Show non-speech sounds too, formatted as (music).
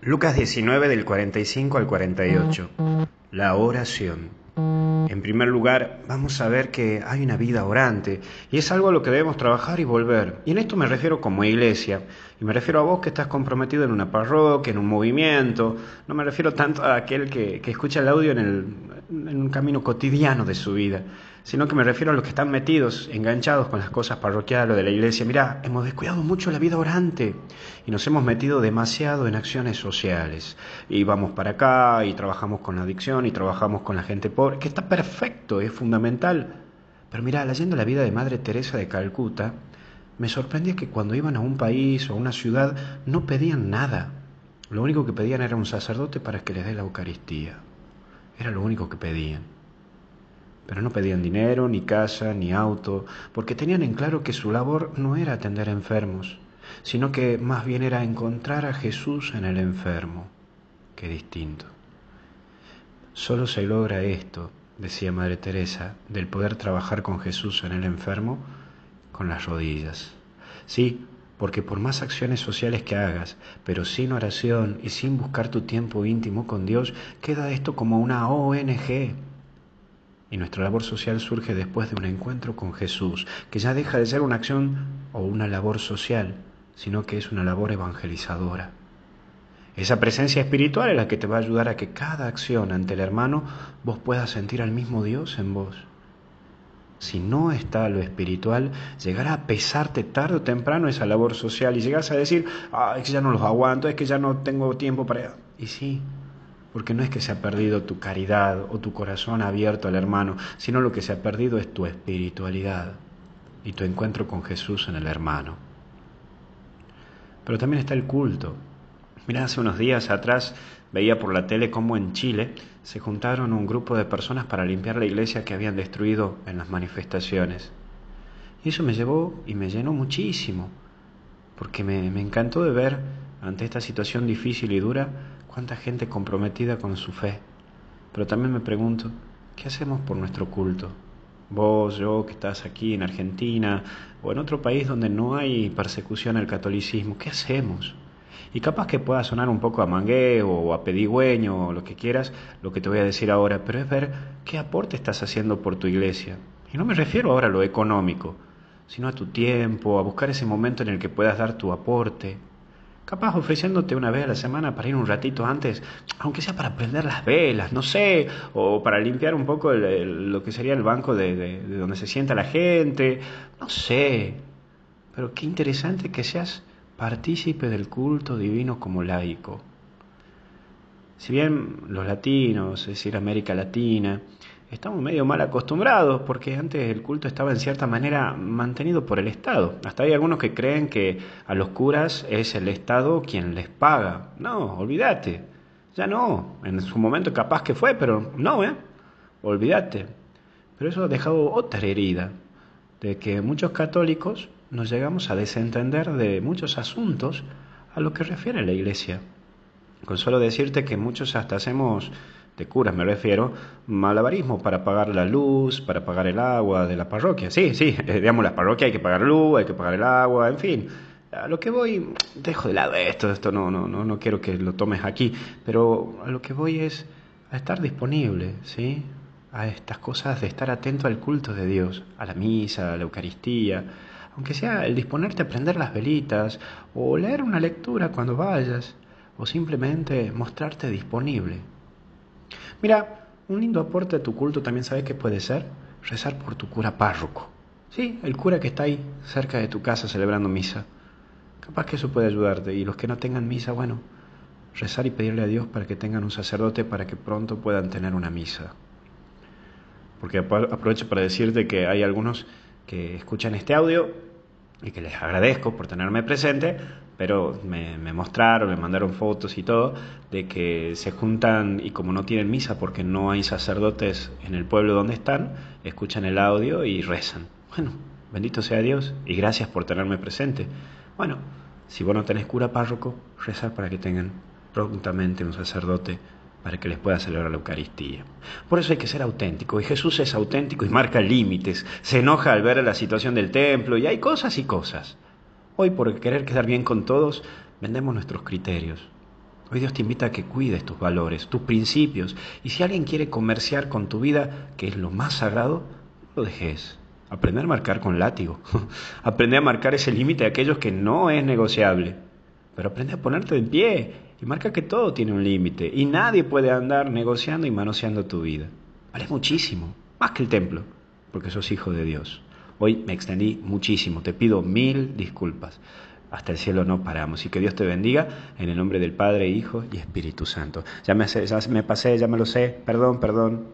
Lucas 19 del 45 al 48. La oración. En primer lugar, vamos a ver que hay una vida orante y es algo a lo que debemos trabajar y volver. Y en esto me refiero como iglesia. Y me refiero a vos que estás comprometido en una parroquia, en un movimiento. No me refiero tanto a aquel que, escucha el audio en, el, en un camino cotidiano de su vida sino que me refiero a los que están metidos, enganchados con las cosas parroquiales o de la iglesia. Mirá, hemos descuidado mucho la vida orante y nos hemos metido demasiado en acciones sociales. Y vamos para acá y trabajamos con la adicción y trabajamos con la gente pobre, que está perfecto, es fundamental. Pero mirá, leyendo la vida de Madre Teresa de Calcuta, me sorprendía que cuando iban a un país o a una ciudad no pedían nada. Lo único que pedían era un sacerdote para que les dé la Eucaristía. Era lo único que pedían. Pero no pedían dinero, ni casa, ni auto, porque tenían en claro que su labor no era atender enfermos, sino que más bien era encontrar a Jesús en el enfermo. Qué distinto. Solo se logra esto, decía Madre Teresa, del poder trabajar con Jesús en el enfermo con las rodillas. Sí, porque por más acciones sociales que hagas, pero sin oración y sin buscar tu tiempo íntimo con Dios, queda esto como una ONG, y nuestra labor social surge después de un encuentro con Jesús, que ya deja de ser una acción o una labor social, sino que es una labor evangelizadora. Esa presencia espiritual es la que te va a ayudar a que cada acción ante el hermano vos puedas sentir al mismo Dios en vos. Si no está lo espiritual, llegará a pesarte tarde o temprano esa labor social y llegas a decir, ah, es que ya no los aguanto, es que ya no tengo tiempo para... Y sí, porque no es que se ha perdido tu caridad o tu corazón abierto al hermano, sino lo que se ha perdido es tu espiritualidad y tu encuentro con Jesús en el hermano. Pero también está el culto. Mira, hace unos días atrás veía por la tele cómo en Chile se juntaron un grupo de personas para limpiar la iglesia que habían destruido en las manifestaciones. Y eso me llevó y me llenó muchísimo, porque me, me encantó de ver ante esta situación difícil y dura cuánta gente comprometida con su fe. Pero también me pregunto, ¿qué hacemos por nuestro culto? Vos, yo, que estás aquí en Argentina o en otro país donde no hay persecución al catolicismo, ¿qué hacemos? Y capaz que pueda sonar un poco a mangueo o a pedigüeño o lo que quieras, lo que te voy a decir ahora, pero es ver qué aporte estás haciendo por tu iglesia. Y no me refiero ahora a lo económico, sino a tu tiempo, a buscar ese momento en el que puedas dar tu aporte, capaz ofreciéndote una vez a la semana para ir un ratito antes, aunque sea para prender las velas, no sé, o para limpiar un poco lo que sería el banco de, de donde se sienta la gente, no sé, pero qué interesante que seas partícipe del culto divino como laico. Si bien los latinos, es decir, América Latina, estamos medio mal acostumbrados porque antes el culto estaba en cierta manera mantenido por el Estado. Hasta hay algunos que creen que a los curas es el Estado quien les paga. No, olvídate. Ya no. En su momento capaz que fue, pero no, ¿eh? Olvídate. Pero eso ha dejado otra herida, de que muchos católicos nos llegamos a desentender de muchos asuntos a lo que refiere la Iglesia. Con solo decirte que muchos hasta hacemos de curas me refiero, malabarismo para pagar la luz, para pagar el agua de la parroquia. Sí, sí, (laughs) digamos, la parroquia hay que pagar luz, hay que pagar el agua, en fin. A lo que voy, dejo de lado esto, esto no, no, no, no quiero que lo tomes aquí, pero a lo que voy es a estar disponible, ¿sí? A estas cosas de estar atento al culto de Dios, a la misa, a la Eucaristía, aunque sea el disponerte a prender las velitas o leer una lectura cuando vayas, o simplemente mostrarte disponible Mira, un lindo aporte a tu culto también sabes que puede ser rezar por tu cura párroco. Sí, el cura que está ahí cerca de tu casa celebrando misa. Capaz que eso puede ayudarte. Y los que no tengan misa, bueno, rezar y pedirle a Dios para que tengan un sacerdote para que pronto puedan tener una misa. Porque aprovecho para decirte que hay algunos que escuchan este audio y que les agradezco por tenerme presente, pero me, mostraron, me mandaron fotos y todo, de que se juntan y como no tienen misa porque no hay sacerdotes en el pueblo donde están, escuchan el audio y rezan. Bueno, bendito sea Dios y gracias por tenerme presente. Bueno, si vos no tenés cura párroco, rezar para que tengan prontamente un sacerdote para que les pueda celebrar la Eucaristía. Por eso hay que ser auténtico, y Jesús es auténtico y marca límites, se enoja al ver la situación del templo, y hay cosas y cosas. Hoy por querer quedar bien con todos, vendemos nuestros criterios. Hoy Dios te invita a que cuides tus valores, tus principios. Y si alguien quiere comerciar con tu vida, que es lo más sagrado, lo dejes. Aprende a marcar con látigo. (laughs) aprende a marcar ese límite de aquellos que no es negociable. Pero aprende a ponerte en pie y marca que todo tiene un límite. Y nadie puede andar negociando y manoseando tu vida. Vale muchísimo, más que el templo, porque sos hijo de Dios. Hoy me extendí muchísimo, te pido mil disculpas. Hasta el cielo no paramos. Y que Dios te bendiga en el nombre del Padre, Hijo y Espíritu Santo. Ya me, ya me pasé, ya me lo sé. Perdón, perdón.